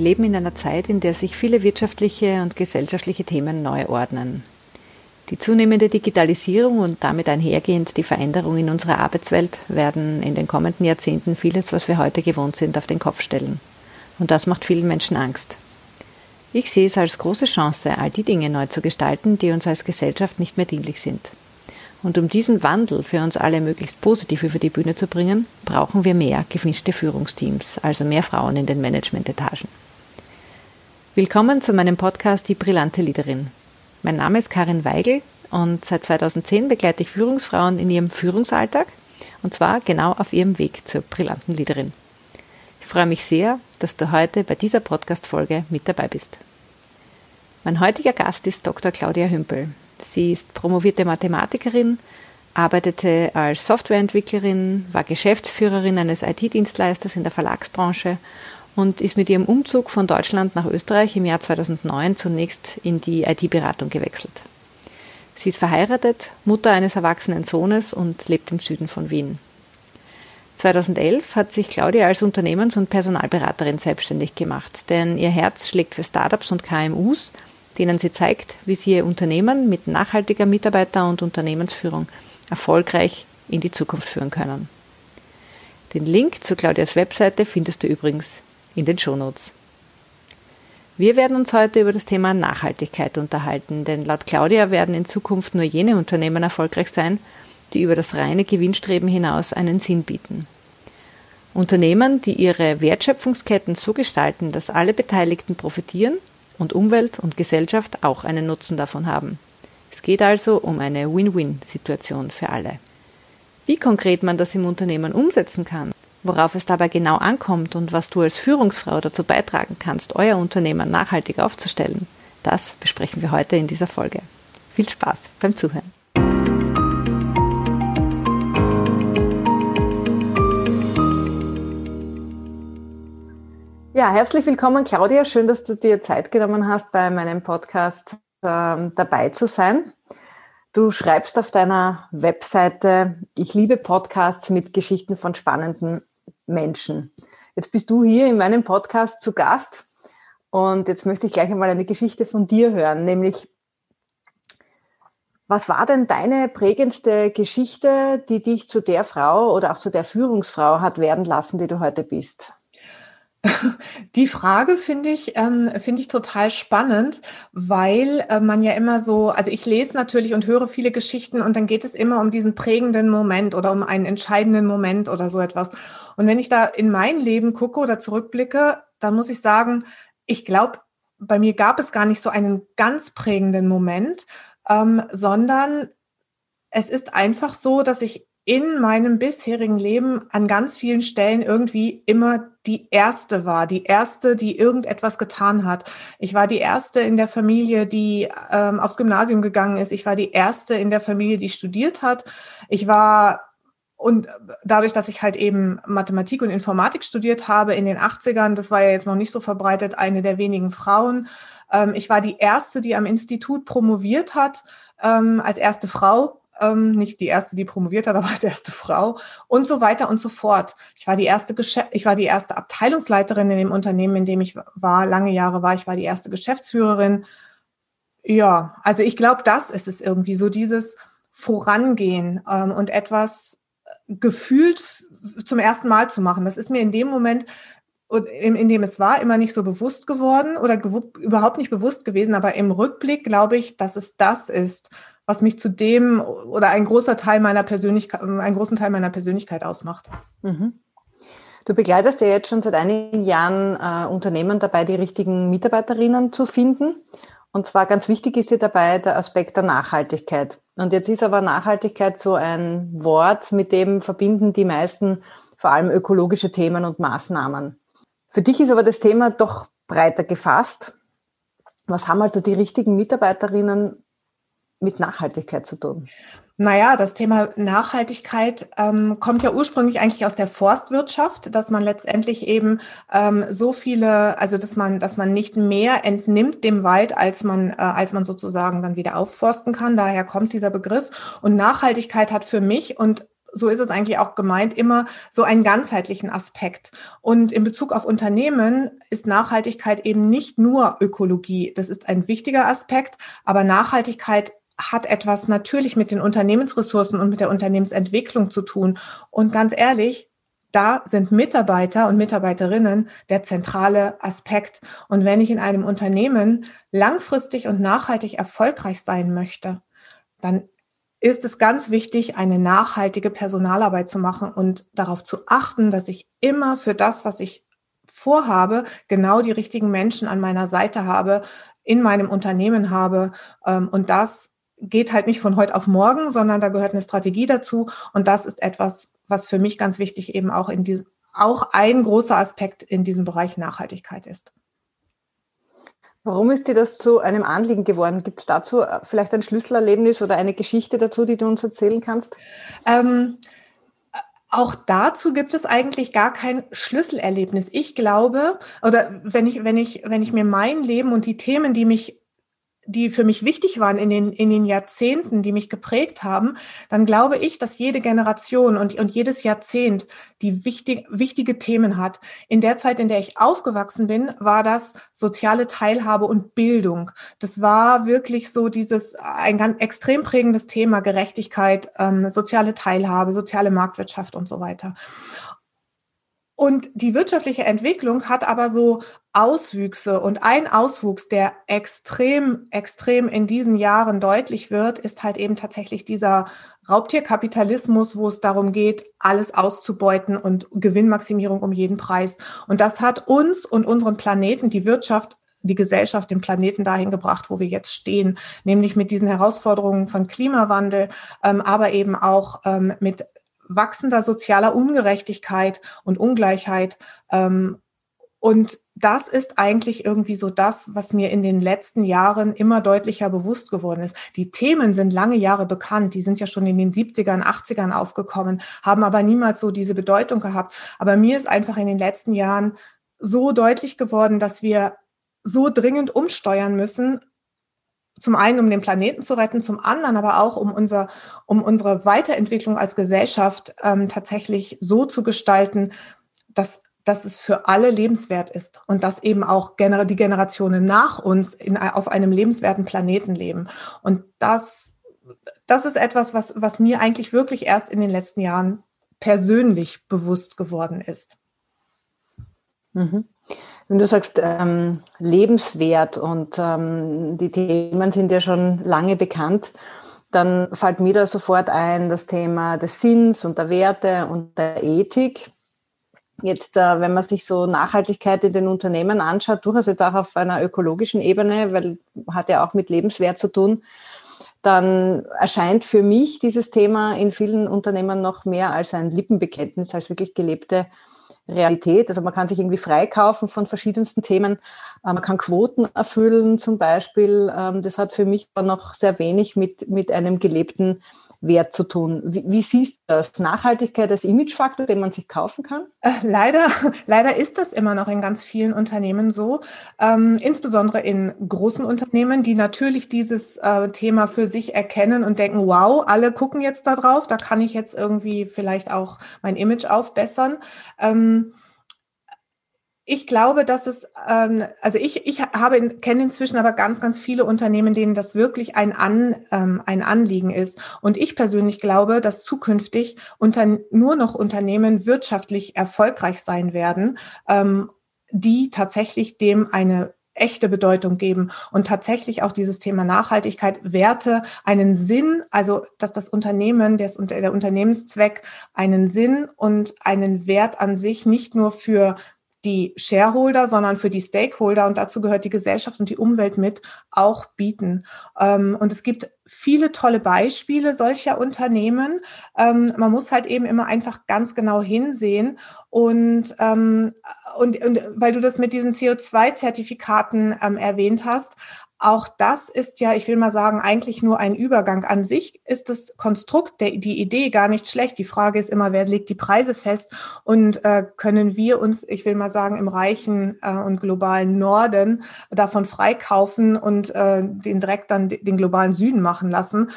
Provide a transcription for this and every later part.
Wir leben in einer Zeit, in der sich viele wirtschaftliche und gesellschaftliche Themen neu ordnen. Die zunehmende Digitalisierung und damit einhergehend die Veränderung in unserer Arbeitswelt werden in den kommenden Jahrzehnten vieles, was wir heute gewohnt sind, auf den Kopf stellen. Und das macht vielen Menschen Angst. Ich sehe es als große Chance, all die Dinge neu zu gestalten, die uns als Gesellschaft nicht mehr dienlich sind. Und um diesen Wandel für uns alle möglichst positiv über die Bühne zu bringen, brauchen wir mehr gemischte Führungsteams, also mehr Frauen in den Managementetagen. Willkommen zu meinem Podcast Die brillante Leaderin. Mein Name ist Karin Weigel und seit 2010 begleite ich Führungsfrauen in ihrem Führungsalltag und zwar genau auf ihrem Weg zur brillanten Leaderin. Ich freue mich sehr, dass du heute bei dieser Podcast-Folge mit dabei bist. Mein heutiger Gast ist Dr. Claudia Hümpel. Sie ist promovierte Mathematikerin, arbeitete als Softwareentwicklerin, war Geschäftsführerin eines IT-Dienstleisters in der Verlagsbranche und ist mit ihrem Umzug von Deutschland nach Österreich im Jahr 2009 zunächst in die IT-Beratung gewechselt. Sie ist verheiratet, Mutter eines erwachsenen Sohnes und lebt im Süden von Wien. 2011 hat sich Claudia als Unternehmens- und Personalberaterin selbstständig gemacht, denn ihr Herz schlägt für Startups und KMUs denen sie zeigt, wie sie ihr Unternehmen mit nachhaltiger Mitarbeiter- und Unternehmensführung erfolgreich in die Zukunft führen können. Den Link zu Claudias Webseite findest du übrigens in den Shownotes. Wir werden uns heute über das Thema Nachhaltigkeit unterhalten, denn laut Claudia werden in Zukunft nur jene Unternehmen erfolgreich sein, die über das reine Gewinnstreben hinaus einen Sinn bieten. Unternehmen, die ihre Wertschöpfungsketten so gestalten, dass alle Beteiligten profitieren und Umwelt und Gesellschaft auch einen Nutzen davon haben. Es geht also um eine Win-Win-Situation für alle. Wie konkret man das im Unternehmen umsetzen kann, worauf es dabei genau ankommt und was du als Führungsfrau dazu beitragen kannst, euer Unternehmen nachhaltig aufzustellen, das besprechen wir heute in dieser Folge. Viel Spaß beim Zuhören. Ja, herzlich willkommen, Claudia. Schön, dass du dir Zeit genommen hast, bei meinem Podcast ähm, dabei zu sein. Du schreibst auf deiner Webseite, ich liebe Podcasts mit Geschichten von spannenden Menschen. Jetzt bist du hier in meinem Podcast zu Gast und jetzt möchte ich gleich einmal eine Geschichte von dir hören, nämlich was war denn deine prägendste Geschichte, die dich zu der Frau oder auch zu der Führungsfrau hat werden lassen, die du heute bist? Die Frage finde ich, ähm, finde ich total spannend, weil äh, man ja immer so, also ich lese natürlich und höre viele Geschichten und dann geht es immer um diesen prägenden Moment oder um einen entscheidenden Moment oder so etwas. Und wenn ich da in mein Leben gucke oder zurückblicke, dann muss ich sagen, ich glaube, bei mir gab es gar nicht so einen ganz prägenden Moment, ähm, sondern es ist einfach so, dass ich in meinem bisherigen Leben an ganz vielen Stellen irgendwie immer die erste war, die erste, die irgendetwas getan hat. Ich war die erste in der Familie, die ähm, aufs Gymnasium gegangen ist. Ich war die erste in der Familie, die studiert hat. Ich war und dadurch, dass ich halt eben Mathematik und Informatik studiert habe in den 80ern, das war ja jetzt noch nicht so verbreitet, eine der wenigen Frauen. Ähm, ich war die erste, die am Institut promoviert hat, ähm, als erste Frau ähm, nicht die erste, die promoviert hat, aber als erste Frau und so weiter und so fort. Ich war die erste Geschäft ich war die erste Abteilungsleiterin in dem Unternehmen, in dem ich war, lange Jahre war. Ich war die erste Geschäftsführerin. Ja, also ich glaube, das ist es irgendwie so dieses Vorangehen und etwas gefühlt zum ersten Mal zu machen. Das ist mir in dem Moment in, in dem es war, immer nicht so bewusst geworden oder überhaupt nicht bewusst gewesen. Aber im Rückblick glaube ich, dass es das ist, was mich zu dem oder ein großer Teil meiner Persönlichkeit, einen großen Teil meiner Persönlichkeit ausmacht. Mhm. Du begleitest ja jetzt schon seit einigen Jahren äh, Unternehmen dabei, die richtigen Mitarbeiterinnen zu finden. Und zwar ganz wichtig ist hier dabei der Aspekt der Nachhaltigkeit. Und jetzt ist aber Nachhaltigkeit so ein Wort, mit dem verbinden die meisten vor allem ökologische Themen und Maßnahmen. Für dich ist aber das Thema doch breiter gefasst. Was haben also die richtigen Mitarbeiterinnen mit Nachhaltigkeit zu tun? Naja, das Thema Nachhaltigkeit ähm, kommt ja ursprünglich eigentlich aus der Forstwirtschaft, dass man letztendlich eben ähm, so viele, also dass man, dass man nicht mehr entnimmt dem Wald, als man, äh, als man sozusagen dann wieder aufforsten kann. Daher kommt dieser Begriff. Und Nachhaltigkeit hat für mich und so ist es eigentlich auch gemeint, immer so einen ganzheitlichen Aspekt. Und in Bezug auf Unternehmen ist Nachhaltigkeit eben nicht nur Ökologie. Das ist ein wichtiger Aspekt, aber Nachhaltigkeit hat etwas natürlich mit den Unternehmensressourcen und mit der Unternehmensentwicklung zu tun. Und ganz ehrlich, da sind Mitarbeiter und Mitarbeiterinnen der zentrale Aspekt. Und wenn ich in einem Unternehmen langfristig und nachhaltig erfolgreich sein möchte, dann ist es ganz wichtig, eine nachhaltige Personalarbeit zu machen und darauf zu achten, dass ich immer für das, was ich vorhabe, genau die richtigen Menschen an meiner Seite habe, in meinem Unternehmen habe. Ähm, und das geht halt nicht von heute auf morgen, sondern da gehört eine Strategie dazu. Und das ist etwas, was für mich ganz wichtig eben auch in diesem, auch ein großer Aspekt in diesem Bereich Nachhaltigkeit ist. Warum ist dir das zu einem Anliegen geworden? Gibt es dazu äh, vielleicht ein Schlüsselerlebnis oder eine Geschichte dazu, die du uns erzählen kannst? Ähm, auch dazu gibt es eigentlich gar kein Schlüsselerlebnis. Ich glaube, oder wenn ich, wenn ich, wenn ich mir mein Leben und die Themen, die mich die für mich wichtig waren in den, in den Jahrzehnten, die mich geprägt haben, dann glaube ich, dass jede Generation und, und jedes Jahrzehnt die wichtig, wichtige Themen hat. In der Zeit, in der ich aufgewachsen bin, war das soziale Teilhabe und Bildung. Das war wirklich so dieses, ein ganz extrem prägendes Thema, Gerechtigkeit, ähm, soziale Teilhabe, soziale Marktwirtschaft und so weiter. Und die wirtschaftliche Entwicklung hat aber so Auswüchse. Und ein Auswuchs, der extrem, extrem in diesen Jahren deutlich wird, ist halt eben tatsächlich dieser Raubtierkapitalismus, wo es darum geht, alles auszubeuten und Gewinnmaximierung um jeden Preis. Und das hat uns und unseren Planeten, die Wirtschaft, die Gesellschaft, den Planeten dahin gebracht, wo wir jetzt stehen, nämlich mit diesen Herausforderungen von Klimawandel, ähm, aber eben auch ähm, mit wachsender sozialer Ungerechtigkeit und Ungleichheit. Ähm, und das ist eigentlich irgendwie so das, was mir in den letzten Jahren immer deutlicher bewusst geworden ist. Die Themen sind lange Jahre bekannt. Die sind ja schon in den 70ern, 80ern aufgekommen, haben aber niemals so diese Bedeutung gehabt. Aber mir ist einfach in den letzten Jahren so deutlich geworden, dass wir so dringend umsteuern müssen, zum einen, um den Planeten zu retten, zum anderen aber auch, um, unser, um unsere Weiterentwicklung als Gesellschaft ähm, tatsächlich so zu gestalten, dass, dass es für alle lebenswert ist und dass eben auch gener die Generationen nach uns in, auf einem lebenswerten Planeten leben. Und das, das ist etwas, was, was mir eigentlich wirklich erst in den letzten Jahren persönlich bewusst geworden ist. Mhm. Wenn du sagst, ähm, lebenswert und ähm, die Themen sind ja schon lange bekannt, dann fällt mir da sofort ein das Thema des Sinns und der Werte und der Ethik. Jetzt, äh, wenn man sich so Nachhaltigkeit in den Unternehmen anschaut, durchaus jetzt auch auf einer ökologischen Ebene, weil hat ja auch mit Lebenswert zu tun, dann erscheint für mich dieses Thema in vielen Unternehmen noch mehr als ein Lippenbekenntnis, als wirklich gelebte Realität. Also man kann sich irgendwie freikaufen von verschiedensten Themen. Äh, man kann Quoten erfüllen zum Beispiel. Ähm, das hat für mich aber noch sehr wenig mit, mit einem gelebten Wert zu tun. Wie, wie siehst du das? Nachhaltigkeit als Imagefaktor, den man sich kaufen kann? Äh, leider, leider ist das immer noch in ganz vielen Unternehmen so, ähm, insbesondere in großen Unternehmen, die natürlich dieses äh, Thema für sich erkennen und denken, wow, alle gucken jetzt da drauf, da kann ich jetzt irgendwie vielleicht auch mein Image aufbessern. Ähm, ich glaube, dass es, ähm, also ich, ich habe, kenne inzwischen aber ganz, ganz viele Unternehmen, denen das wirklich ein, An, ähm, ein Anliegen ist. Und ich persönlich glaube, dass zukünftig unter, nur noch Unternehmen wirtschaftlich erfolgreich sein werden, ähm, die tatsächlich dem eine echte Bedeutung geben und tatsächlich auch dieses Thema Nachhaltigkeit, Werte, einen Sinn, also dass das Unternehmen, der, der Unternehmenszweck einen Sinn und einen Wert an sich nicht nur für die Shareholder, sondern für die Stakeholder, und dazu gehört die Gesellschaft und die Umwelt mit, auch bieten. Ähm, und es gibt viele tolle Beispiele solcher Unternehmen. Ähm, man muss halt eben immer einfach ganz genau hinsehen. Und, ähm, und, und weil du das mit diesen CO2-Zertifikaten erwähnt hast, auch das ist ja, ich will mal sagen, eigentlich nur ein Übergang. An sich ist das Konstrukt, der, die Idee gar nicht schlecht. Die Frage ist immer, wer legt die Preise fest und äh, können wir uns, ich will mal sagen, im reichen äh, und globalen Norden davon freikaufen und äh, den Dreck dann den globalen Süden machen lassen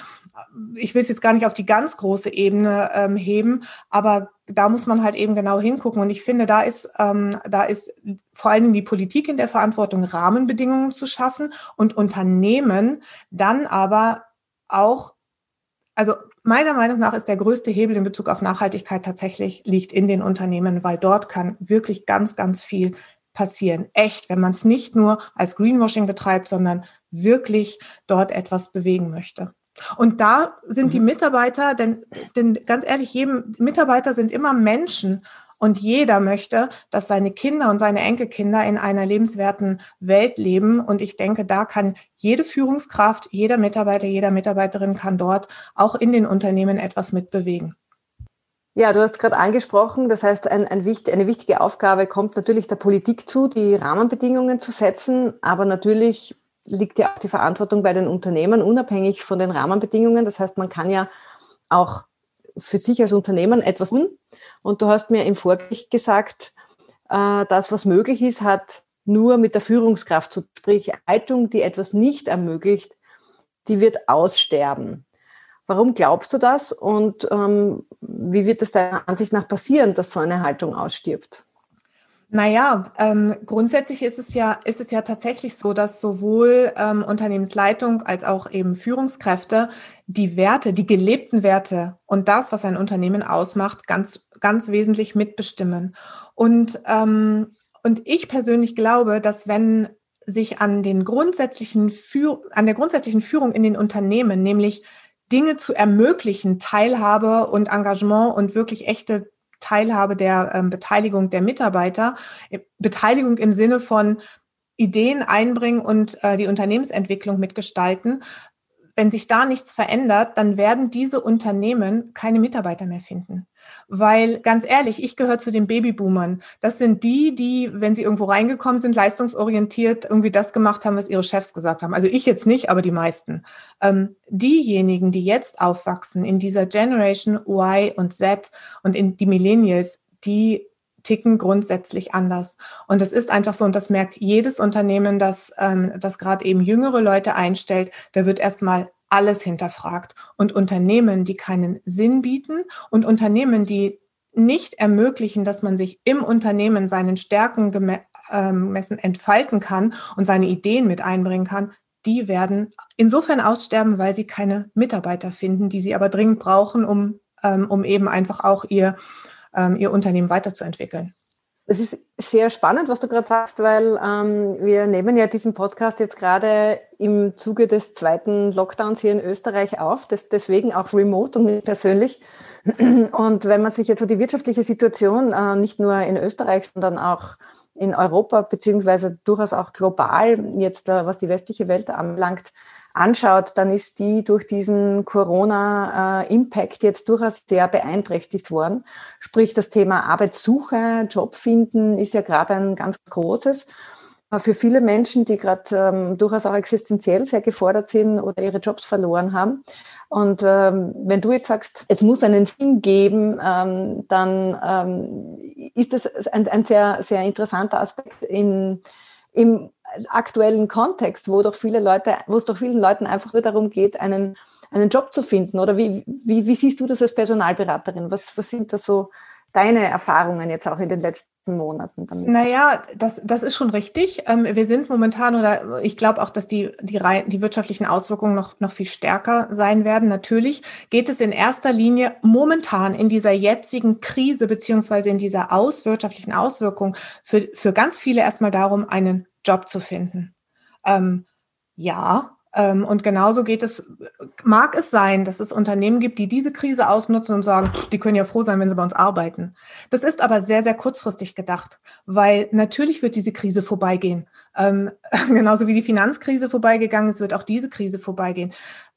ich will es jetzt gar nicht auf die ganz große Ebene ähm, heben, aber da muss man halt eben genau hingucken. Und ich finde, da ist, ähm, da ist vor allem die Politik in der Verantwortung, Rahmenbedingungen zu schaffen und Unternehmen dann aber auch, also meiner Meinung nach ist der größte Hebel in Bezug auf Nachhaltigkeit tatsächlich liegt in den Unternehmen, weil dort kann wirklich ganz, ganz viel passieren. Echt, wenn man es nicht nur als Greenwashing betreibt, sondern wirklich dort etwas bewegen möchte. Und da sind mhm. die Mitarbeiter, denn, denn ganz ehrlich, jedem Mitarbeiter sind immer Menschen und jeder möchte, dass seine Kinder und seine Enkelkinder in einer lebenswerten Welt leben. Und ich denke, da kann jede Führungskraft, jeder Mitarbeiter, jeder Mitarbeiterin kann dort auch in den Unternehmen etwas mitbewegen. Ja, du hast gerade angesprochen, das heißt, ein, ein, eine wichtige Aufgabe kommt natürlich der Politik zu, die Rahmenbedingungen zu setzen, aber natürlich liegt ja auch die Verantwortung bei den Unternehmen, unabhängig von den Rahmenbedingungen. Das heißt, man kann ja auch für sich als Unternehmen etwas tun. Und du hast mir im Vorgespräch gesagt, äh, das, was möglich ist, hat nur mit der Führungskraft zu sprich Haltung, die etwas nicht ermöglicht, die wird aussterben. Warum glaubst du das und ähm, wie wird es deiner Ansicht nach passieren, dass so eine Haltung ausstirbt? Naja, ähm, grundsätzlich ist es ja, ist es ja tatsächlich so, dass sowohl ähm, Unternehmensleitung als auch eben Führungskräfte die Werte, die gelebten Werte und das, was ein Unternehmen ausmacht, ganz, ganz wesentlich mitbestimmen. Und, ähm, und ich persönlich glaube, dass wenn sich an den grundsätzlichen Führ an der grundsätzlichen Führung in den Unternehmen, nämlich Dinge zu ermöglichen, Teilhabe und Engagement und wirklich echte Teilhabe der ähm, Beteiligung der Mitarbeiter, äh, Beteiligung im Sinne von Ideen einbringen und äh, die Unternehmensentwicklung mitgestalten. Wenn sich da nichts verändert, dann werden diese Unternehmen keine Mitarbeiter mehr finden. Weil ganz ehrlich, ich gehöre zu den Babyboomern. Das sind die, die, wenn sie irgendwo reingekommen sind, leistungsorientiert irgendwie das gemacht haben, was ihre Chefs gesagt haben. Also ich jetzt nicht, aber die meisten. Ähm, diejenigen, die jetzt aufwachsen in dieser Generation Y und Z und in die Millennials, die ticken grundsätzlich anders. Und das ist einfach so, und das merkt jedes Unternehmen, das, ähm, das gerade eben jüngere Leute einstellt, da wird erstmal alles hinterfragt. Und Unternehmen, die keinen Sinn bieten und Unternehmen, die nicht ermöglichen, dass man sich im Unternehmen seinen Stärken gemessen ähm, entfalten kann und seine Ideen mit einbringen kann, die werden insofern aussterben, weil sie keine Mitarbeiter finden, die sie aber dringend brauchen, um, ähm, um eben einfach auch ihr, ähm, ihr Unternehmen weiterzuentwickeln. Es ist sehr spannend, was du gerade sagst, weil ähm, wir nehmen ja diesen Podcast jetzt gerade im Zuge des zweiten Lockdowns hier in Österreich auf, das, deswegen auch remote und nicht persönlich. Und wenn man sich jetzt so die wirtschaftliche Situation äh, nicht nur in Österreich, sondern auch in Europa beziehungsweise durchaus auch global jetzt, äh, was die westliche Welt anbelangt, anschaut, dann ist die durch diesen Corona-Impact jetzt durchaus sehr beeinträchtigt worden. Sprich, das Thema Arbeitssuche, Job finden ist ja gerade ein ganz großes. Für viele Menschen, die gerade ähm, durchaus auch existenziell sehr gefordert sind oder ihre Jobs verloren haben. Und ähm, wenn du jetzt sagst, es muss einen Sinn geben, ähm, dann ähm, ist das ein, ein sehr, sehr interessanter Aspekt in, im aktuellen Kontext, wo doch viele Leute, wo es doch vielen Leuten einfach nur darum geht, einen, einen Job zu finden? Oder wie, wie, wie siehst du das als Personalberaterin? Was, was sind da so deine Erfahrungen jetzt auch in den letzten Monaten damit? Naja, das, das ist schon richtig. Ähm, wir sind momentan oder ich glaube auch, dass die, die, die wirtschaftlichen Auswirkungen noch, noch viel stärker sein werden. Natürlich geht es in erster Linie momentan in dieser jetzigen Krise beziehungsweise in dieser aus, wirtschaftlichen Auswirkung für, für ganz viele erstmal darum, einen Job zu finden. Ähm, ja, und genauso geht es, mag es sein, dass es Unternehmen gibt, die diese Krise ausnutzen und sagen, die können ja froh sein, wenn sie bei uns arbeiten. Das ist aber sehr, sehr kurzfristig gedacht, weil natürlich wird diese Krise vorbeigehen. Ähm, genauso wie die Finanzkrise vorbeigegangen ist, wird auch diese Krise vorbeigehen.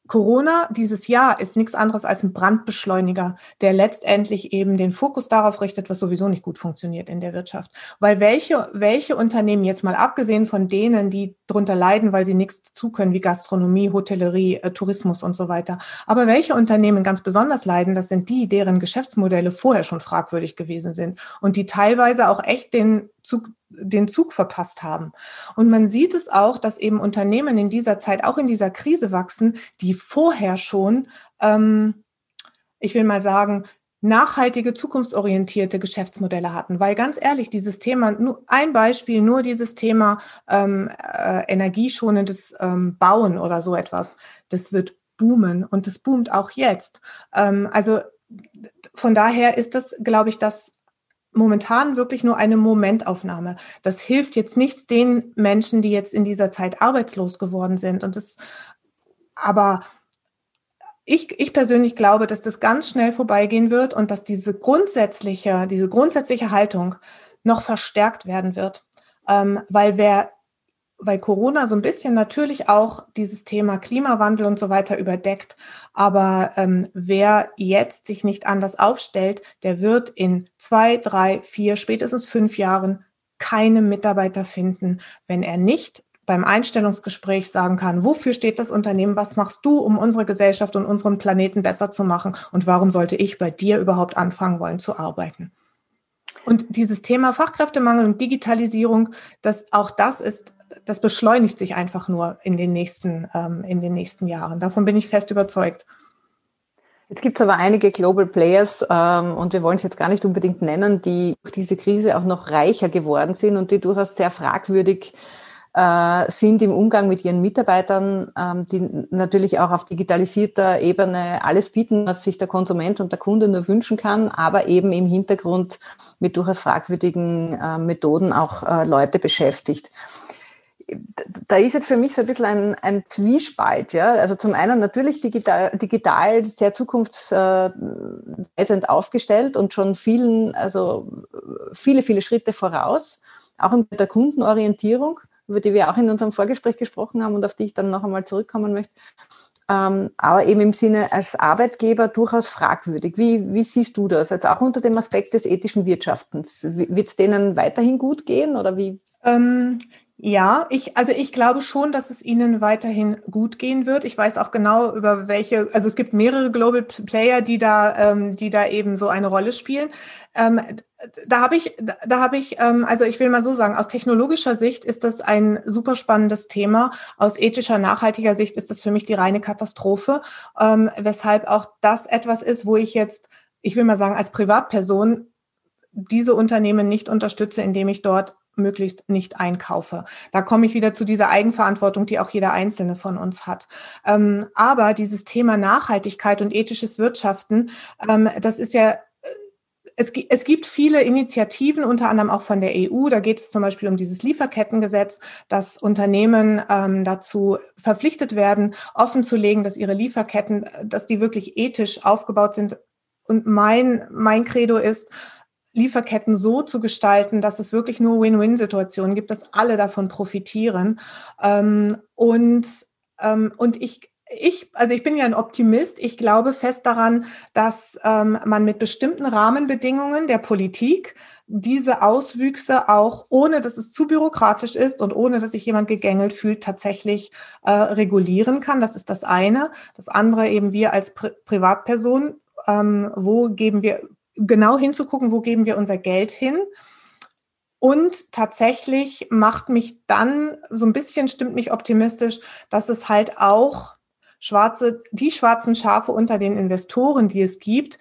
Corona dieses Jahr ist nichts anderes als ein Brandbeschleuniger, der letztendlich eben den Fokus darauf richtet, was sowieso nicht gut funktioniert in der Wirtschaft. Weil welche, welche Unternehmen jetzt mal abgesehen von denen, die drunter leiden, weil sie nichts zu können, wie Gastronomie, Hotellerie, äh, Tourismus und so weiter. Aber welche Unternehmen ganz besonders leiden, das sind die, deren Geschäftsmodelle vorher schon fragwürdig gewesen sind und die teilweise auch echt den Zug, den Zug verpasst haben. Und man sieht es auch, dass eben Unternehmen in dieser Zeit, auch in dieser Krise wachsen, die vorher schon, ähm, ich will mal sagen, nachhaltige, zukunftsorientierte Geschäftsmodelle hatten. Weil ganz ehrlich, dieses Thema, nur ein Beispiel, nur dieses Thema ähm, äh, energieschonendes ähm, Bauen oder so etwas, das wird boomen und das boomt auch jetzt. Ähm, also von daher ist das, glaube ich, das momentan wirklich nur eine Momentaufnahme. Das hilft jetzt nichts den Menschen, die jetzt in dieser Zeit arbeitslos geworden sind. Und das, aber ich, ich persönlich glaube, dass das ganz schnell vorbeigehen wird und dass diese grundsätzliche, diese grundsätzliche Haltung noch verstärkt werden wird. Ähm, weil wer, weil Corona so ein bisschen natürlich auch dieses Thema Klimawandel und so weiter überdeckt. Aber ähm, wer jetzt sich nicht anders aufstellt, der wird in zwei, drei, vier, spätestens fünf Jahren keine Mitarbeiter finden, wenn er nicht beim Einstellungsgespräch sagen kann, wofür steht das Unternehmen, was machst du, um unsere Gesellschaft und unseren Planeten besser zu machen und warum sollte ich bei dir überhaupt anfangen wollen zu arbeiten. Und dieses Thema Fachkräftemangel und Digitalisierung, das auch das ist, das beschleunigt sich einfach nur in den nächsten, ähm, in den nächsten Jahren. Davon bin ich fest überzeugt. Jetzt gibt es aber einige Global Players, ähm, und wir wollen es jetzt gar nicht unbedingt nennen, die durch diese Krise auch noch reicher geworden sind und die durchaus sehr fragwürdig äh, sind im Umgang mit ihren Mitarbeitern, ähm, die natürlich auch auf digitalisierter Ebene alles bieten, was sich der Konsument und der Kunde nur wünschen kann, aber eben im Hintergrund mit durchaus fragwürdigen äh, Methoden auch äh, Leute beschäftigt da ist jetzt für mich so ein bisschen ein, ein Zwiespalt. Ja? Also zum einen natürlich digital, digital sehr zukunftsweisend aufgestellt und schon vielen, also viele, viele Schritte voraus, auch in der Kundenorientierung über die wir auch in unserem Vorgespräch gesprochen haben und auf die ich dann noch einmal zurückkommen möchte. Ähm, aber eben im Sinne als Arbeitgeber durchaus fragwürdig. Wie, wie siehst du das? Jetzt auch unter dem Aspekt des ethischen Wirtschaftens. Wird es denen weiterhin gut gehen oder wie? Ja, ich, also ich glaube schon, dass es ihnen weiterhin gut gehen wird. Ich weiß auch genau über welche, also es gibt mehrere Global Player, die da, ähm, die da eben so eine Rolle spielen. Ähm, da habe ich, da habe ich, ähm, also ich will mal so sagen, aus technologischer Sicht ist das ein super spannendes Thema. Aus ethischer, nachhaltiger Sicht ist das für mich die reine Katastrophe, ähm, weshalb auch das etwas ist, wo ich jetzt, ich will mal sagen, als Privatperson diese Unternehmen nicht unterstütze, indem ich dort möglichst nicht einkaufe. Da komme ich wieder zu dieser Eigenverantwortung, die auch jeder Einzelne von uns hat. Ähm, aber dieses Thema Nachhaltigkeit und ethisches Wirtschaften, ähm, das ist ja äh, es, gibt viele Initiativen, unter anderem auch von der EU. Da geht es zum Beispiel um dieses Lieferkettengesetz, dass Unternehmen ähm, dazu verpflichtet werden, offenzulegen, dass ihre Lieferketten, dass die wirklich ethisch aufgebaut sind. Und mein, mein Credo ist, Lieferketten so zu gestalten, dass es wirklich nur Win-Win-Situationen gibt, dass alle davon profitieren. Ähm, und, ähm, und ich, ich, also ich bin ja ein Optimist. Ich glaube fest daran, dass ähm, man mit bestimmten Rahmenbedingungen der Politik diese Auswüchse auch, ohne dass es zu bürokratisch ist und ohne dass sich jemand gegängelt fühlt, tatsächlich äh, regulieren kann. Das ist das eine. Das andere eben wir als Pri Privatperson, ähm, wo geben wir genau hinzugucken, wo geben wir unser Geld hin. Und tatsächlich macht mich dann so ein bisschen, stimmt mich optimistisch, dass es halt auch schwarze, die schwarzen Schafe unter den Investoren, die es gibt,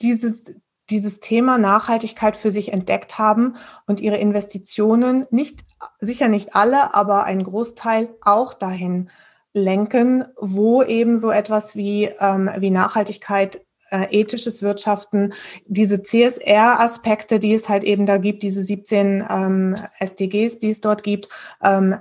dieses, dieses Thema Nachhaltigkeit für sich entdeckt haben und ihre Investitionen nicht, sicher nicht alle, aber ein Großteil auch dahin lenken, wo eben so etwas wie, ähm, wie Nachhaltigkeit äh, ethisches Wirtschaften, diese CSR-Aspekte, die es halt eben da gibt, diese 17 ähm, SDGs, die es dort gibt, ähm,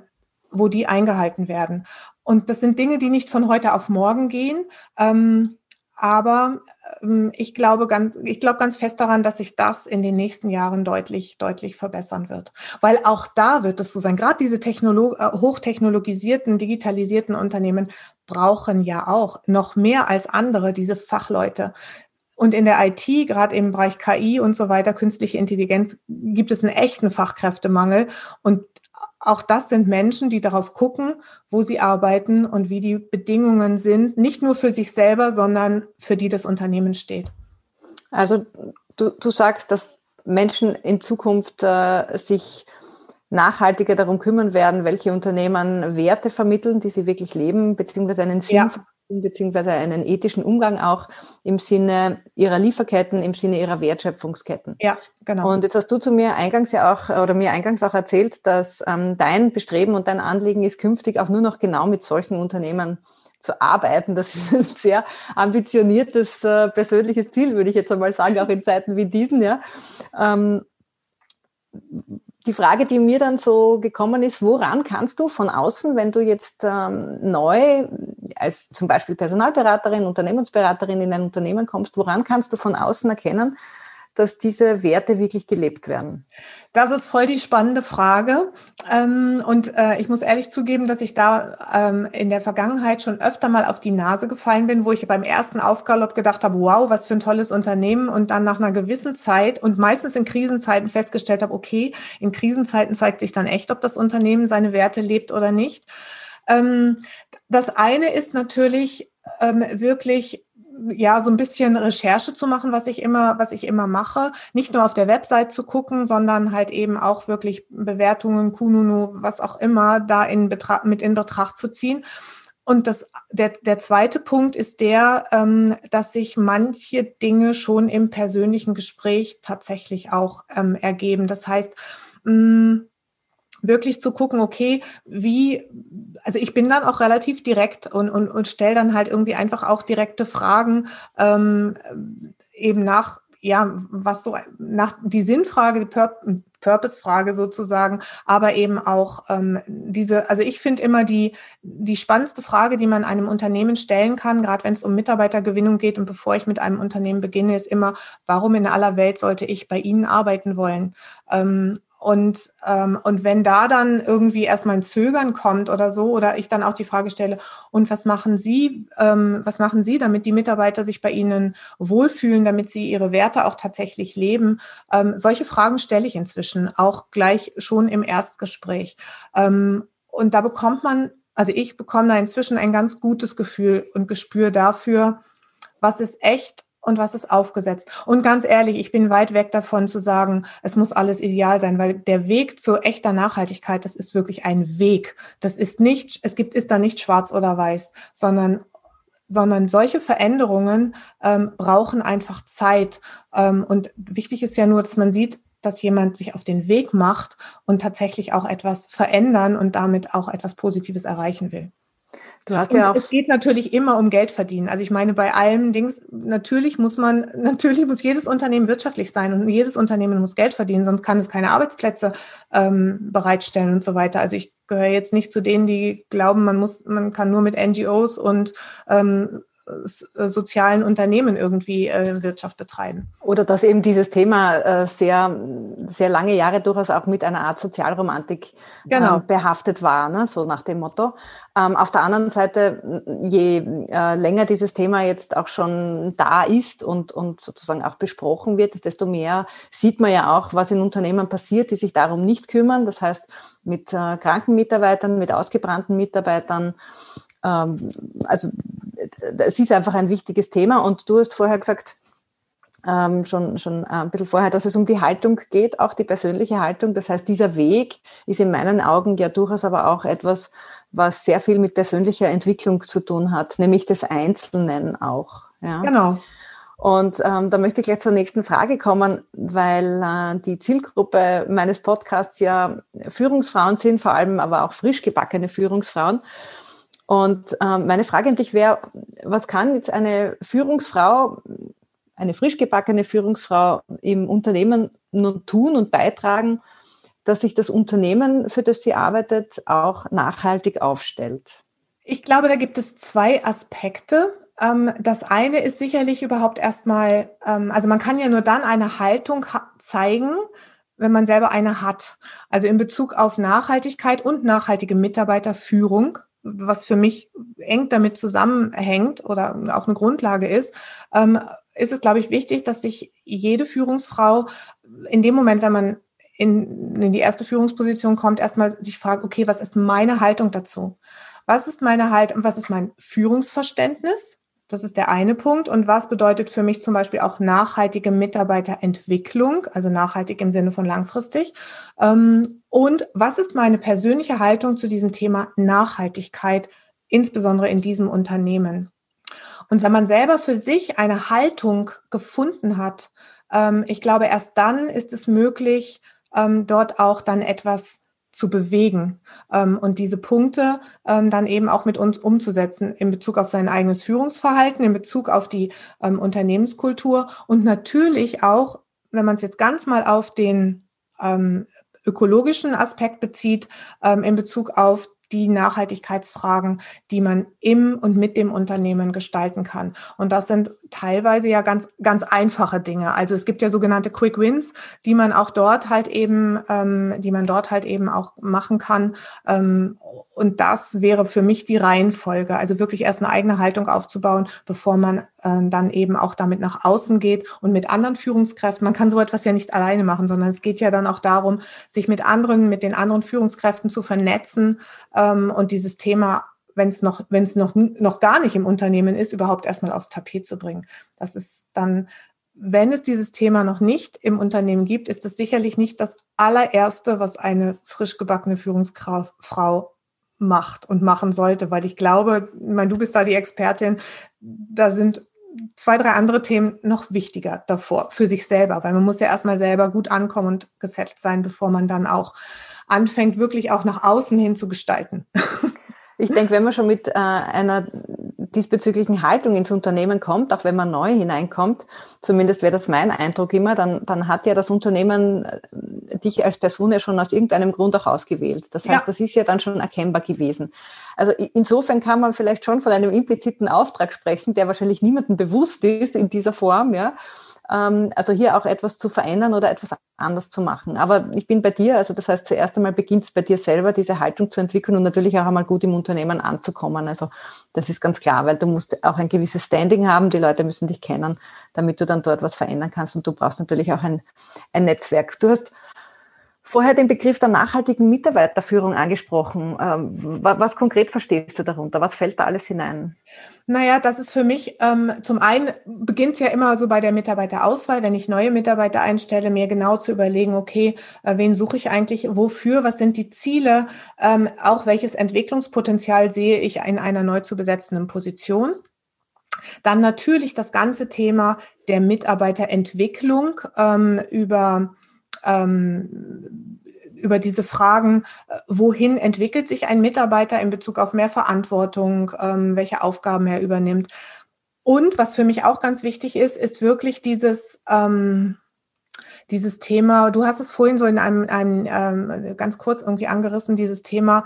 wo die eingehalten werden. Und das sind Dinge, die nicht von heute auf morgen gehen. Ähm, aber ähm, ich glaube ganz, ich glaube ganz fest daran, dass sich das in den nächsten Jahren deutlich, deutlich verbessern wird. Weil auch da wird es so sein. Gerade diese Technolo äh, hochtechnologisierten, digitalisierten Unternehmen brauchen ja auch noch mehr als andere diese Fachleute. Und in der IT, gerade im Bereich KI und so weiter, künstliche Intelligenz, gibt es einen echten Fachkräftemangel. Und auch das sind Menschen, die darauf gucken, wo sie arbeiten und wie die Bedingungen sind, nicht nur für sich selber, sondern für die das Unternehmen steht. Also du, du sagst, dass Menschen in Zukunft äh, sich nachhaltiger darum kümmern werden, welche Unternehmen Werte vermitteln, die sie wirklich leben, beziehungsweise einen Sinn ja beziehungsweise einen ethischen Umgang auch im Sinne ihrer Lieferketten, im Sinne ihrer Wertschöpfungsketten. Ja, genau. Und jetzt hast du zu mir eingangs ja auch oder mir eingangs auch erzählt, dass ähm, dein Bestreben und dein Anliegen ist, künftig auch nur noch genau mit solchen Unternehmen zu arbeiten. Das ist ein sehr ambitioniertes äh, persönliches Ziel, würde ich jetzt einmal sagen, auch in Zeiten wie diesen. Ja. Ähm, die Frage, die mir dann so gekommen ist, woran kannst du von außen, wenn du jetzt ähm, neu als zum Beispiel Personalberaterin, Unternehmensberaterin in ein Unternehmen kommst, woran kannst du von außen erkennen, dass diese Werte wirklich gelebt werden? Das ist voll die spannende Frage. Ähm, und äh, ich muss ehrlich zugeben, dass ich da ähm, in der Vergangenheit schon öfter mal auf die Nase gefallen bin, wo ich beim ersten Aufgalopp gedacht habe, wow, was für ein tolles Unternehmen. Und dann nach einer gewissen Zeit und meistens in Krisenzeiten festgestellt habe, okay, in Krisenzeiten zeigt sich dann echt, ob das Unternehmen seine Werte lebt oder nicht. Ähm, das eine ist natürlich wirklich ja, so ein bisschen Recherche zu machen, was ich immer, was ich immer mache. Nicht nur auf der Website zu gucken, sondern halt eben auch wirklich Bewertungen, Kununu, was auch immer, da in Betracht, mit in Betracht zu ziehen. Und das, der, der zweite Punkt ist der, ähm, dass sich manche Dinge schon im persönlichen Gespräch tatsächlich auch ähm, ergeben. Das heißt, mh, mm, wirklich zu gucken, okay, wie, also ich bin dann auch relativ direkt und, und, und stelle dann halt irgendwie einfach auch direkte Fragen ähm, eben nach, ja, was so nach die Sinnfrage, die Pur Purpose-Frage sozusagen, aber eben auch ähm, diese, also ich finde immer die, die spannendste Frage, die man einem Unternehmen stellen kann, gerade wenn es um Mitarbeitergewinnung geht und bevor ich mit einem Unternehmen beginne, ist immer, warum in aller Welt sollte ich bei Ihnen arbeiten wollen? Ähm, und, ähm, und wenn da dann irgendwie erstmal ein Zögern kommt oder so, oder ich dann auch die Frage stelle, und was machen Sie, ähm, was machen Sie, damit die Mitarbeiter sich bei Ihnen wohlfühlen, damit sie ihre Werte auch tatsächlich leben? Ähm, solche Fragen stelle ich inzwischen auch gleich schon im Erstgespräch. Ähm, und da bekommt man, also ich bekomme da inzwischen ein ganz gutes Gefühl und Gespür dafür, was ist echt und was ist aufgesetzt. Und ganz ehrlich, ich bin weit weg davon zu sagen, es muss alles ideal sein, weil der Weg zu echter Nachhaltigkeit, das ist wirklich ein Weg. Das ist nicht, es gibt, ist da nicht schwarz oder weiß, sondern sondern solche Veränderungen ähm, brauchen einfach Zeit. Ähm, und wichtig ist ja nur, dass man sieht, dass jemand sich auf den Weg macht und tatsächlich auch etwas verändern und damit auch etwas Positives erreichen will. Du hast ja auch es geht natürlich immer um Geld verdienen. Also ich meine, bei allem Dings, natürlich muss man, natürlich muss jedes Unternehmen wirtschaftlich sein und jedes Unternehmen muss Geld verdienen, sonst kann es keine Arbeitsplätze ähm, bereitstellen und so weiter. Also ich gehöre jetzt nicht zu denen, die glauben, man muss, man kann nur mit NGOs und ähm, äh, sozialen Unternehmen irgendwie äh, Wirtschaft betreiben. Oder dass eben dieses Thema äh, sehr, sehr lange Jahre durchaus auch mit einer Art Sozialromantik genau. ähm, behaftet war, ne? so nach dem Motto. Ähm, auf der anderen Seite, je äh, länger dieses Thema jetzt auch schon da ist und, und sozusagen auch besprochen wird, desto mehr sieht man ja auch, was in Unternehmen passiert, die sich darum nicht kümmern. Das heißt, mit äh, kranken Mitarbeitern, mit ausgebrannten Mitarbeitern, ähm, also es ist einfach ein wichtiges Thema und du hast vorher gesagt, ähm, schon, schon ein bisschen vorher, dass es um die Haltung geht, auch die persönliche Haltung. Das heißt, dieser Weg ist in meinen Augen ja durchaus aber auch etwas, was sehr viel mit persönlicher Entwicklung zu tun hat, nämlich des Einzelnen auch. Ja? Genau. Und ähm, da möchte ich gleich zur nächsten Frage kommen, weil äh, die Zielgruppe meines Podcasts ja Führungsfrauen sind, vor allem aber auch frisch gebackene Führungsfrauen. Und ähm, meine Frage an dich wäre, was kann jetzt eine Führungsfrau, eine frisch gebackene Führungsfrau im Unternehmen nun tun und beitragen, dass sich das Unternehmen, für das sie arbeitet, auch nachhaltig aufstellt? Ich glaube, da gibt es zwei Aspekte. Ähm, das eine ist sicherlich überhaupt erstmal, ähm, also man kann ja nur dann eine Haltung zeigen, wenn man selber eine hat. Also in Bezug auf Nachhaltigkeit und nachhaltige Mitarbeiterführung was für mich eng damit zusammenhängt oder auch eine Grundlage ist, ähm, ist es, glaube ich, wichtig, dass sich jede Führungsfrau in dem Moment, wenn man in, in die erste Führungsposition kommt, erstmal sich fragt, okay, was ist meine Haltung dazu? Was ist meine Haltung, was ist mein Führungsverständnis? Das ist der eine Punkt. Und was bedeutet für mich zum Beispiel auch nachhaltige Mitarbeiterentwicklung, also nachhaltig im Sinne von langfristig? Ähm, und was ist meine persönliche Haltung zu diesem Thema Nachhaltigkeit, insbesondere in diesem Unternehmen? Und wenn man selber für sich eine Haltung gefunden hat, ähm, ich glaube, erst dann ist es möglich, ähm, dort auch dann etwas zu bewegen ähm, und diese Punkte ähm, dann eben auch mit uns umzusetzen in Bezug auf sein eigenes Führungsverhalten, in Bezug auf die ähm, Unternehmenskultur und natürlich auch, wenn man es jetzt ganz mal auf den ähm, ökologischen Aspekt bezieht, ähm, in Bezug auf die Nachhaltigkeitsfragen, die man im und mit dem Unternehmen gestalten kann. Und das sind teilweise ja ganz, ganz einfache Dinge. Also es gibt ja sogenannte Quick Wins, die man auch dort halt eben, ähm, die man dort halt eben auch machen kann. Ähm, und das wäre für mich die Reihenfolge. Also wirklich erst eine eigene Haltung aufzubauen, bevor man ähm, dann eben auch damit nach außen geht und mit anderen Führungskräften. Man kann so etwas ja nicht alleine machen, sondern es geht ja dann auch darum, sich mit anderen, mit den anderen Führungskräften zu vernetzen ähm, und dieses Thema wenn es noch, wenn es noch, noch gar nicht im Unternehmen ist, überhaupt erstmal aufs Tapet zu bringen. Das ist dann, wenn es dieses Thema noch nicht im Unternehmen gibt, ist das sicherlich nicht das allererste, was eine frisch gebackene Führungsfrau macht und machen sollte, weil ich glaube, ich meine, du bist da die Expertin, da sind zwei, drei andere Themen noch wichtiger davor für sich selber, weil man muss ja erstmal selber gut ankommen und gesettelt sein, bevor man dann auch anfängt, wirklich auch nach außen hin zu gestalten. Ich denke, wenn man schon mit äh, einer diesbezüglichen Haltung ins Unternehmen kommt, auch wenn man neu hineinkommt, zumindest wäre das mein Eindruck immer, dann, dann hat ja das Unternehmen äh, dich als Person ja schon aus irgendeinem Grund auch ausgewählt. Das heißt, ja. das ist ja dann schon erkennbar gewesen. Also insofern kann man vielleicht schon von einem impliziten Auftrag sprechen, der wahrscheinlich niemandem bewusst ist in dieser Form, ja also hier auch etwas zu verändern oder etwas anders zu machen. Aber ich bin bei dir, also das heißt, zuerst einmal beginnt es bei dir selber, diese Haltung zu entwickeln und natürlich auch einmal gut im Unternehmen anzukommen. Also das ist ganz klar, weil du musst auch ein gewisses Standing haben, die Leute müssen dich kennen, damit du dann dort was verändern kannst und du brauchst natürlich auch ein, ein Netzwerk. Du hast vorher den Begriff der nachhaltigen Mitarbeiterführung angesprochen. Ähm, was konkret verstehst du darunter? Was fällt da alles hinein? Naja, das ist für mich, ähm, zum einen beginnt es ja immer so bei der Mitarbeiterauswahl, wenn ich neue Mitarbeiter einstelle, mir genau zu überlegen, okay, äh, wen suche ich eigentlich, wofür, was sind die Ziele, ähm, auch welches Entwicklungspotenzial sehe ich in einer neu zu besetzenden Position. Dann natürlich das ganze Thema der Mitarbeiterentwicklung ähm, über ähm, über diese Fragen, äh, wohin entwickelt sich ein Mitarbeiter in Bezug auf mehr Verantwortung, ähm, welche Aufgaben er übernimmt. Und was für mich auch ganz wichtig ist, ist wirklich dieses, ähm, dieses Thema, du hast es vorhin so in einem, einem ähm, ganz kurz irgendwie angerissen, dieses Thema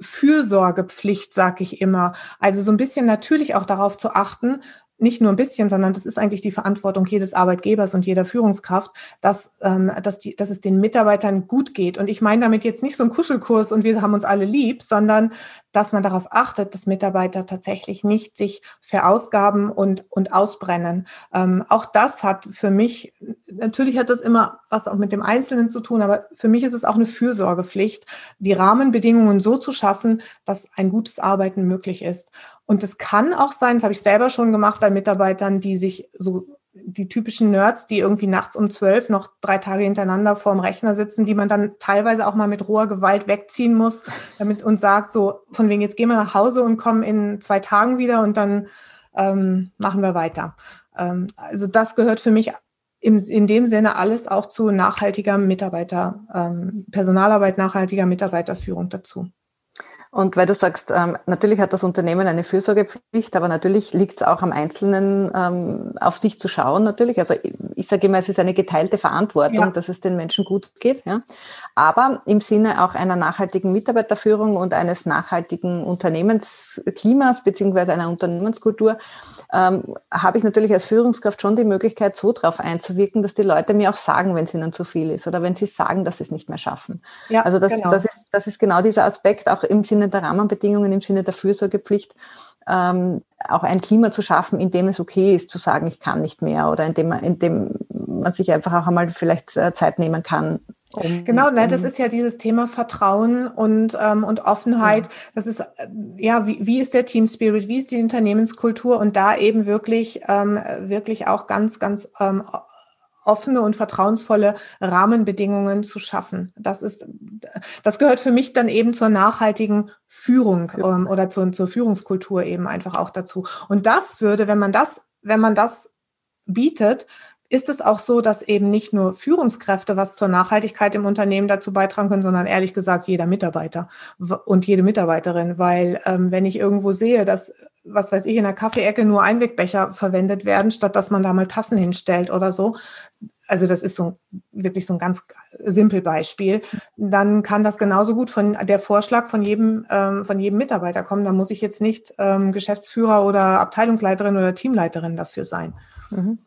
Fürsorgepflicht, sag ich immer. Also so ein bisschen natürlich auch darauf zu achten, nicht nur ein bisschen, sondern das ist eigentlich die Verantwortung jedes Arbeitgebers und jeder Führungskraft, dass, ähm, dass, die, dass es den Mitarbeitern gut geht. Und ich meine damit jetzt nicht so einen Kuschelkurs und wir haben uns alle lieb, sondern dass man darauf achtet, dass Mitarbeiter tatsächlich nicht sich verausgaben und, und ausbrennen. Ähm, auch das hat für mich, natürlich hat das immer was auch mit dem Einzelnen zu tun, aber für mich ist es auch eine Fürsorgepflicht, die Rahmenbedingungen so zu schaffen, dass ein gutes Arbeiten möglich ist. Und es kann auch sein, das habe ich selber schon gemacht bei Mitarbeitern, die sich so die typischen Nerds, die irgendwie nachts um zwölf noch drei Tage hintereinander vorm Rechner sitzen, die man dann teilweise auch mal mit roher Gewalt wegziehen muss, damit uns sagt, so von wegen, jetzt gehen wir nach Hause und kommen in zwei Tagen wieder und dann ähm, machen wir weiter. Ähm, also das gehört für mich im, in dem Sinne alles auch zu nachhaltiger Mitarbeiter, ähm, Personalarbeit, nachhaltiger Mitarbeiterführung dazu. Und weil du sagst, ähm, natürlich hat das Unternehmen eine Fürsorgepflicht, aber natürlich liegt es auch am Einzelnen, ähm, auf sich zu schauen, natürlich. Also ich, ich sage immer, es ist eine geteilte Verantwortung, ja. dass es den Menschen gut geht. Ja. Aber im Sinne auch einer nachhaltigen Mitarbeiterführung und eines nachhaltigen Unternehmensklimas beziehungsweise einer Unternehmenskultur ähm, habe ich natürlich als Führungskraft schon die Möglichkeit, so darauf einzuwirken, dass die Leute mir auch sagen, wenn es ihnen zu viel ist oder wenn sie sagen, dass sie es nicht mehr schaffen. Ja, also das, genau. das, ist, das ist genau dieser Aspekt, auch im Sinne der Rahmenbedingungen, im Sinne der Fürsorgepflicht, ähm, auch ein Klima zu schaffen, in dem es okay ist, zu sagen, ich kann nicht mehr oder in dem, in dem man sich einfach auch einmal vielleicht äh, Zeit nehmen kann, Um, genau, ne, das ist ja dieses Thema Vertrauen und, ähm, und Offenheit. Ja. Das ist, äh, ja, wie, wie ist der Team Spirit, wie ist die Unternehmenskultur und da eben wirklich, ähm, wirklich auch ganz, ganz ähm, offene und vertrauensvolle Rahmenbedingungen zu schaffen. Das ist, das gehört für mich dann eben zur nachhaltigen Führung ähm, oder zur, zur Führungskultur eben einfach auch dazu. Und das würde, wenn man das, wenn man das bietet, ist es auch so, dass eben nicht nur Führungskräfte was zur Nachhaltigkeit im Unternehmen dazu beitragen können, sondern ehrlich gesagt jeder Mitarbeiter und jede Mitarbeiterin. Weil ähm, wenn ich irgendwo sehe, dass, was weiß ich, in der Kaffeeecke nur Einwegbecher verwendet werden, statt dass man da mal Tassen hinstellt oder so, also das ist so wirklich so ein ganz simpel Beispiel, dann kann das genauso gut von der Vorschlag von jedem, ähm, von jedem Mitarbeiter kommen. Da muss ich jetzt nicht ähm, Geschäftsführer oder Abteilungsleiterin oder Teamleiterin dafür sein. Mhm.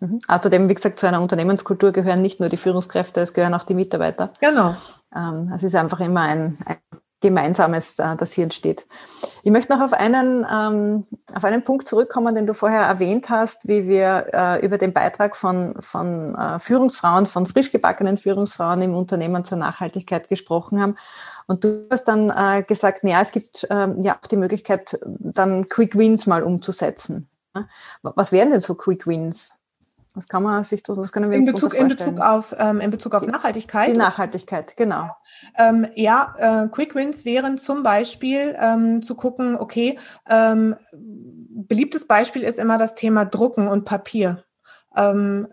Mhm. Außerdem, wie gesagt, zu einer Unternehmenskultur gehören nicht nur die Führungskräfte, es gehören auch die Mitarbeiter. Genau. Ähm, es ist einfach immer ein, ein Gemeinsames, äh, das hier entsteht. Ich möchte noch auf einen, ähm, auf einen Punkt zurückkommen, den du vorher erwähnt hast, wie wir äh, über den Beitrag von, von äh, Führungsfrauen, von frisch gebackenen Führungsfrauen im Unternehmen zur Nachhaltigkeit gesprochen haben. Und du hast dann äh, gesagt, ja, es gibt ähm, ja auch die Möglichkeit, dann Quick Wins mal umzusetzen. Was wären denn so Quick Wins? Was kann man sich, was können wir in Bezug, in Bezug auf ähm, in Bezug auf Nachhaltigkeit? Die Nachhaltigkeit, genau. Ähm, ja, äh, Quick Wins wären zum Beispiel ähm, zu gucken, okay, ähm, beliebtes Beispiel ist immer das Thema Drucken und Papier. Ähm,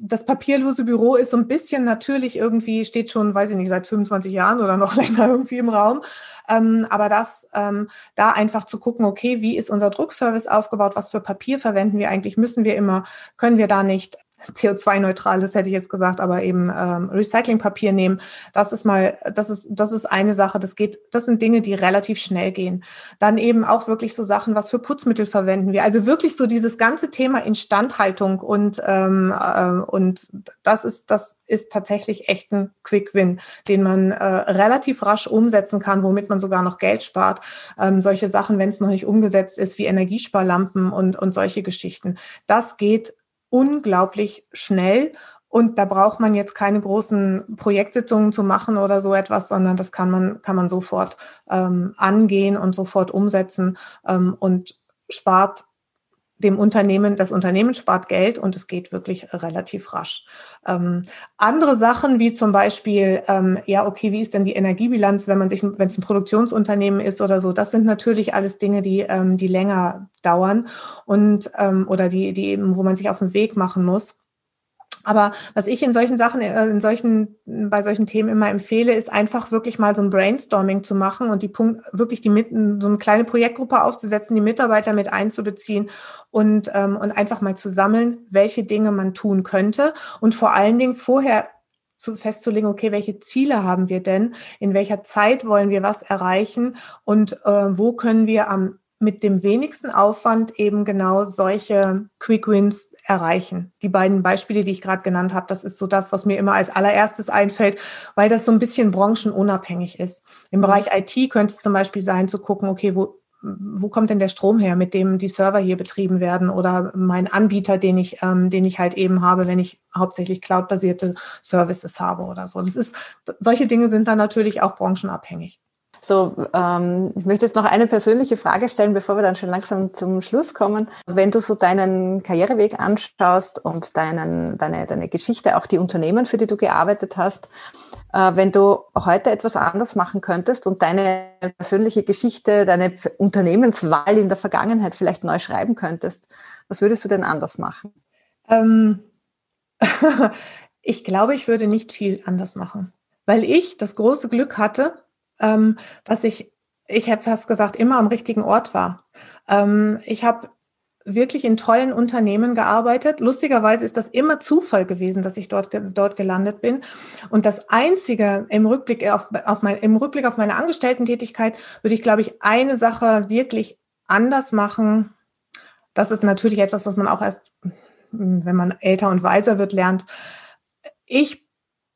das papierlose Büro ist so ein bisschen natürlich irgendwie, steht schon, weiß ich nicht, seit 25 Jahren oder noch länger irgendwie im Raum. Ähm, aber das, ähm, da einfach zu gucken, okay, wie ist unser Druckservice aufgebaut? Was für Papier verwenden wir eigentlich? Müssen wir immer, können wir da nicht CO2-neutral, das hätte ich jetzt gesagt, aber eben ähm, Recyclingpapier nehmen. Das ist mal, das ist, das ist eine Sache. Das geht, das sind Dinge, die relativ schnell gehen. Dann eben auch wirklich so Sachen, was für Putzmittel verwenden wir. Also wirklich so dieses ganze Thema Instandhaltung und ähm, äh, und das ist, das ist tatsächlich echt ein Quick Win, den man äh, relativ rasch umsetzen kann, womit man sogar noch Geld spart. Ähm, solche Sachen, wenn es noch nicht umgesetzt ist, wie Energiesparlampen und und solche Geschichten. Das geht unglaublich schnell. Und da braucht man jetzt keine großen Projektsitzungen zu machen oder so etwas, sondern das kann man, kann man sofort ähm, angehen und sofort umsetzen ähm, und spart dem Unternehmen, das Unternehmen spart Geld und es geht wirklich relativ rasch. Ähm, andere Sachen wie zum Beispiel, ähm, ja, okay, wie ist denn die Energiebilanz, wenn man sich, wenn es ein Produktionsunternehmen ist oder so, das sind natürlich alles Dinge, die, ähm, die länger dauern und ähm, oder die, die eben, wo man sich auf den Weg machen muss. Aber was ich in solchen Sachen, äh, in solchen, bei solchen Themen immer empfehle, ist einfach wirklich mal so ein Brainstorming zu machen und die Punkt, wirklich die mitten, so eine kleine Projektgruppe aufzusetzen, die Mitarbeiter mit einzubeziehen und, ähm, und einfach mal zu sammeln, welche Dinge man tun könnte und vor allen Dingen vorher zu festzulegen, okay, welche Ziele haben wir denn? In welcher Zeit wollen wir was erreichen? Und äh, wo können wir am mit dem wenigsten Aufwand eben genau solche Quick Wins erreichen. Die beiden Beispiele, die ich gerade genannt habe, das ist so das, was mir immer als allererstes einfällt, weil das so ein bisschen branchenunabhängig ist. Im mhm. Bereich IT könnte es zum Beispiel sein, zu gucken, okay, wo, wo kommt denn der Strom her, mit dem die Server hier betrieben werden oder mein Anbieter, den ich, ähm, den ich halt eben habe, wenn ich hauptsächlich cloudbasierte Services habe oder so. Das ist, solche Dinge sind dann natürlich auch branchenabhängig. So, ähm, ich möchte jetzt noch eine persönliche Frage stellen, bevor wir dann schon langsam zum Schluss kommen. Wenn du so deinen Karriereweg anschaust und deinen, deine, deine Geschichte, auch die Unternehmen, für die du gearbeitet hast, äh, wenn du heute etwas anders machen könntest und deine persönliche Geschichte, deine Unternehmenswahl in der Vergangenheit vielleicht neu schreiben könntest, was würdest du denn anders machen? Ähm, ich glaube, ich würde nicht viel anders machen, weil ich das große Glück hatte, ähm, dass ich, ich hätte fast gesagt, immer am richtigen Ort war. Ähm, ich habe wirklich in tollen Unternehmen gearbeitet. Lustigerweise ist das immer Zufall gewesen, dass ich dort, dort gelandet bin. Und das Einzige im Rückblick auf, auf mein, im Rückblick auf meine Angestellten-Tätigkeit würde ich, glaube ich, eine Sache wirklich anders machen. Das ist natürlich etwas, was man auch erst, wenn man älter und weiser wird, lernt. Ich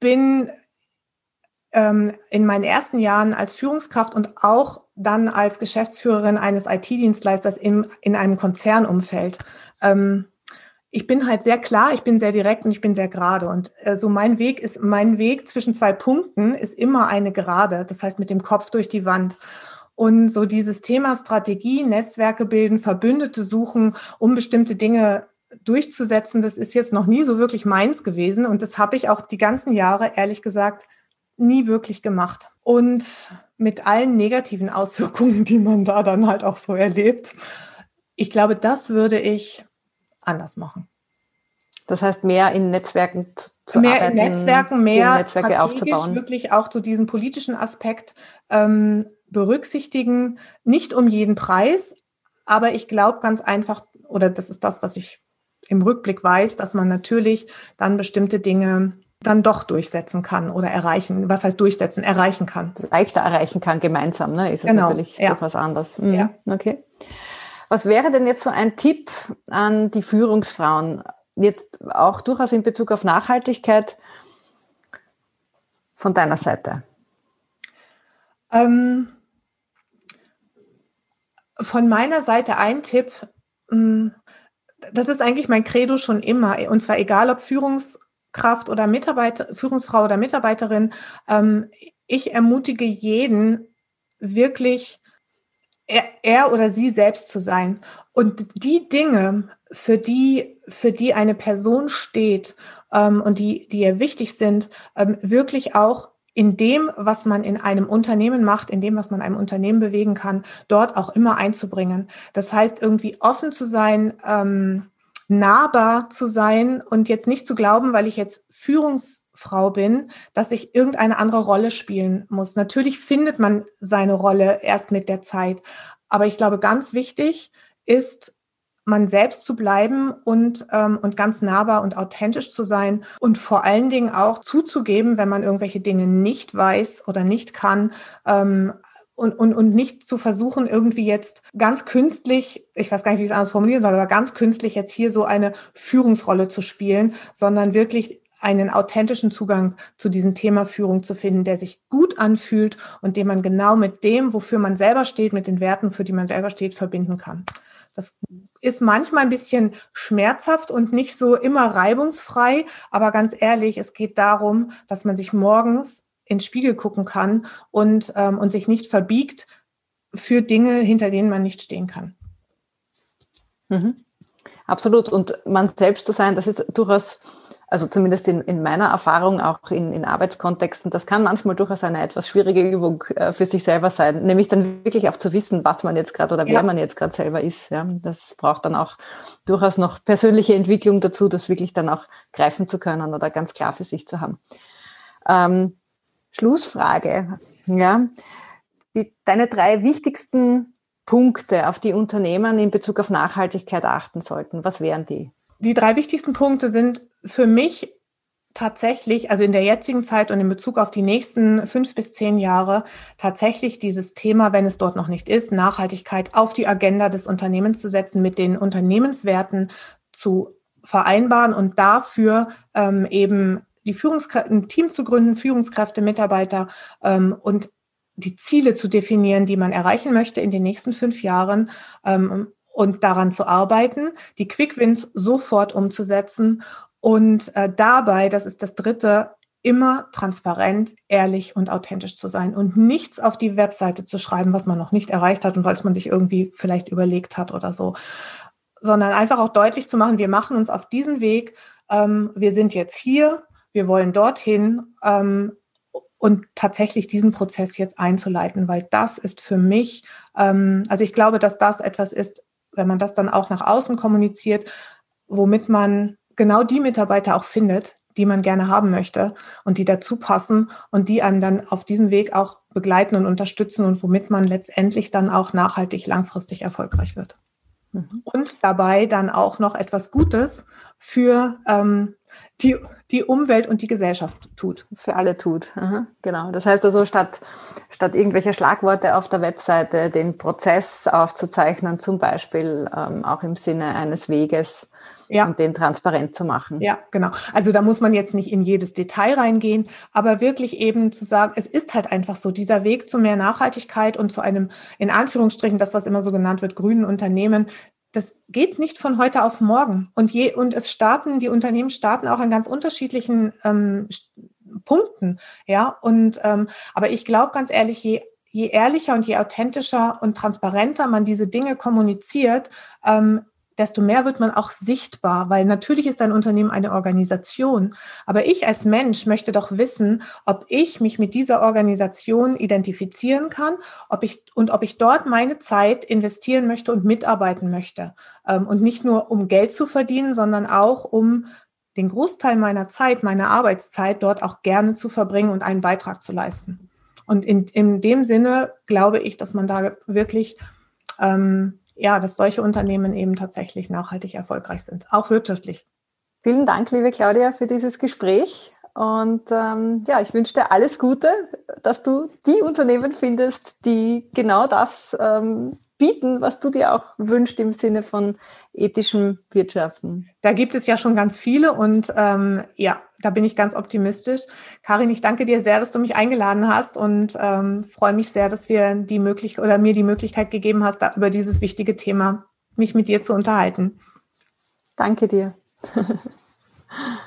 bin in meinen ersten Jahren als Führungskraft und auch dann als Geschäftsführerin eines IT-Dienstleisters in, in einem Konzernumfeld. Ähm, ich bin halt sehr klar, ich bin sehr direkt und ich bin sehr gerade. Und äh, so mein Weg ist, mein Weg zwischen zwei Punkten ist immer eine Gerade. Das heißt, mit dem Kopf durch die Wand. Und so dieses Thema Strategie, Netzwerke bilden, Verbündete suchen, um bestimmte Dinge durchzusetzen, das ist jetzt noch nie so wirklich meins gewesen. Und das habe ich auch die ganzen Jahre, ehrlich gesagt, nie wirklich gemacht. Und mit allen negativen Auswirkungen, die man da dann halt auch so erlebt. Ich glaube, das würde ich anders machen. Das heißt, mehr in Netzwerken zu mehr arbeiten, in Netzwerken, mehr Netzwerke aufzubauen. wirklich auch so diesen politischen Aspekt ähm, berücksichtigen, nicht um jeden Preis, aber ich glaube ganz einfach, oder das ist das, was ich im Rückblick weiß, dass man natürlich dann bestimmte Dinge dann doch durchsetzen kann oder erreichen. Was heißt durchsetzen? Erreichen kann. Leichter erreichen kann gemeinsam, ne? Ist es genau, natürlich ja. etwas anders. Mhm. Ja. Okay. Was wäre denn jetzt so ein Tipp an die Führungsfrauen? Jetzt auch durchaus in Bezug auf Nachhaltigkeit von deiner Seite. Ähm, von meiner Seite ein Tipp, mm, das ist eigentlich mein Credo schon immer, und zwar egal ob Führungskraft oder Mitarbeiter, Führungsfrau oder Mitarbeiterin, ähm, ich ermutige jeden wirklich er, er oder sie selbst zu sein. Und die Dinge, für die, für die eine Person steht ähm, und die, die ihr wichtig sind, ähm, wirklich auch in dem, was man in einem Unternehmen macht, in dem, was man einem Unternehmen bewegen kann, dort auch immer einzubringen. Das heißt, irgendwie offen zu sein, ähm, nahbar zu sein und jetzt nicht zu glauben, weil ich jetzt Führungsfrau bin, dass ich irgendeine andere Rolle spielen muss. Natürlich findet man seine Rolle erst mit der Zeit. Aber ich glaube, ganz wichtig ist, man selbst zu bleiben und, ähm, und ganz nahbar und authentisch zu sein und vor allen Dingen auch zuzugeben, wenn man irgendwelche Dinge nicht weiß oder nicht kann. Ähm, und, und, und nicht zu versuchen, irgendwie jetzt ganz künstlich, ich weiß gar nicht, wie ich es anders formulieren soll, aber ganz künstlich jetzt hier so eine Führungsrolle zu spielen, sondern wirklich einen authentischen Zugang zu diesem Thema Führung zu finden, der sich gut anfühlt und den man genau mit dem, wofür man selber steht, mit den Werten, für die man selber steht, verbinden kann. Das ist manchmal ein bisschen schmerzhaft und nicht so immer reibungsfrei, aber ganz ehrlich, es geht darum, dass man sich morgens in den Spiegel gucken kann und, ähm, und sich nicht verbiegt für Dinge, hinter denen man nicht stehen kann. Mhm. Absolut. Und man selbst zu sein, das ist durchaus also zumindest in, in meiner Erfahrung, auch in, in Arbeitskontexten, das kann manchmal durchaus eine etwas schwierige Übung äh, für sich selber sein, nämlich dann wirklich auch zu wissen, was man jetzt gerade oder wer man jetzt gerade selber ist. Ja. Das braucht dann auch durchaus noch persönliche Entwicklung dazu, das wirklich dann auch greifen zu können oder ganz klar für sich zu haben. Ähm, Schlussfrage. Ja. Die, deine drei wichtigsten Punkte, auf die Unternehmen in Bezug auf Nachhaltigkeit achten sollten, was wären die? Die drei wichtigsten Punkte sind für mich tatsächlich, also in der jetzigen Zeit und in Bezug auf die nächsten fünf bis zehn Jahre, tatsächlich dieses Thema, wenn es dort noch nicht ist, Nachhaltigkeit auf die Agenda des Unternehmens zu setzen, mit den Unternehmenswerten zu vereinbaren und dafür ähm, eben die Führungskräfte, ein Team zu gründen, Führungskräfte, Mitarbeiter ähm, und die Ziele zu definieren, die man erreichen möchte in den nächsten fünf Jahren ähm, und daran zu arbeiten, die Quick Wins sofort umzusetzen und äh, dabei, das ist das Dritte, immer transparent, ehrlich und authentisch zu sein und nichts auf die Webseite zu schreiben, was man noch nicht erreicht hat und was man sich irgendwie vielleicht überlegt hat oder so, sondern einfach auch deutlich zu machen, wir machen uns auf diesen Weg, ähm, wir sind jetzt hier, wir wollen dorthin ähm, und tatsächlich diesen Prozess jetzt einzuleiten, weil das ist für mich, ähm, also ich glaube, dass das etwas ist, wenn man das dann auch nach außen kommuniziert, womit man genau die Mitarbeiter auch findet, die man gerne haben möchte und die dazu passen und die einem dann auf diesem Weg auch begleiten und unterstützen und womit man letztendlich dann auch nachhaltig langfristig erfolgreich wird. Mhm. Und dabei dann auch noch etwas Gutes für ähm, die, die Umwelt und die Gesellschaft tut. Für alle tut. Aha, genau. Das heißt also, statt, statt irgendwelche Schlagworte auf der Webseite den Prozess aufzuzeichnen, zum Beispiel ähm, auch im Sinne eines Weges, ja. und den transparent zu machen. Ja, genau. Also da muss man jetzt nicht in jedes Detail reingehen, aber wirklich eben zu sagen, es ist halt einfach so, dieser Weg zu mehr Nachhaltigkeit und zu einem, in Anführungsstrichen, das, was immer so genannt wird, grünen Unternehmen, das geht nicht von heute auf morgen. Und je, und es starten, die Unternehmen starten auch an ganz unterschiedlichen ähm, Punkten. Ja, und ähm, aber ich glaube ganz ehrlich, je je ehrlicher und je authentischer und transparenter man diese Dinge kommuniziert, ähm, desto mehr wird man auch sichtbar, weil natürlich ist ein Unternehmen eine Organisation. Aber ich als Mensch möchte doch wissen, ob ich mich mit dieser Organisation identifizieren kann, ob ich und ob ich dort meine Zeit investieren möchte und mitarbeiten möchte. Ähm, und nicht nur um Geld zu verdienen, sondern auch um den Großteil meiner Zeit, meiner Arbeitszeit dort auch gerne zu verbringen und einen Beitrag zu leisten. Und in, in dem Sinne glaube ich, dass man da wirklich ähm, ja, dass solche Unternehmen eben tatsächlich nachhaltig erfolgreich sind, auch wirtschaftlich. Vielen Dank, liebe Claudia, für dieses Gespräch. Und ähm, ja, ich wünsche dir alles Gute, dass du die Unternehmen findest, die genau das ähm, bieten, was du dir auch wünschst im Sinne von ethischem Wirtschaften? Da gibt es ja schon ganz viele und ähm, ja, da bin ich ganz optimistisch. Karin, ich danke dir sehr, dass du mich eingeladen hast und ähm, freue mich sehr, dass wir die Möglichkeit oder mir die Möglichkeit gegeben hast, da über dieses wichtige Thema mich mit dir zu unterhalten. Danke dir.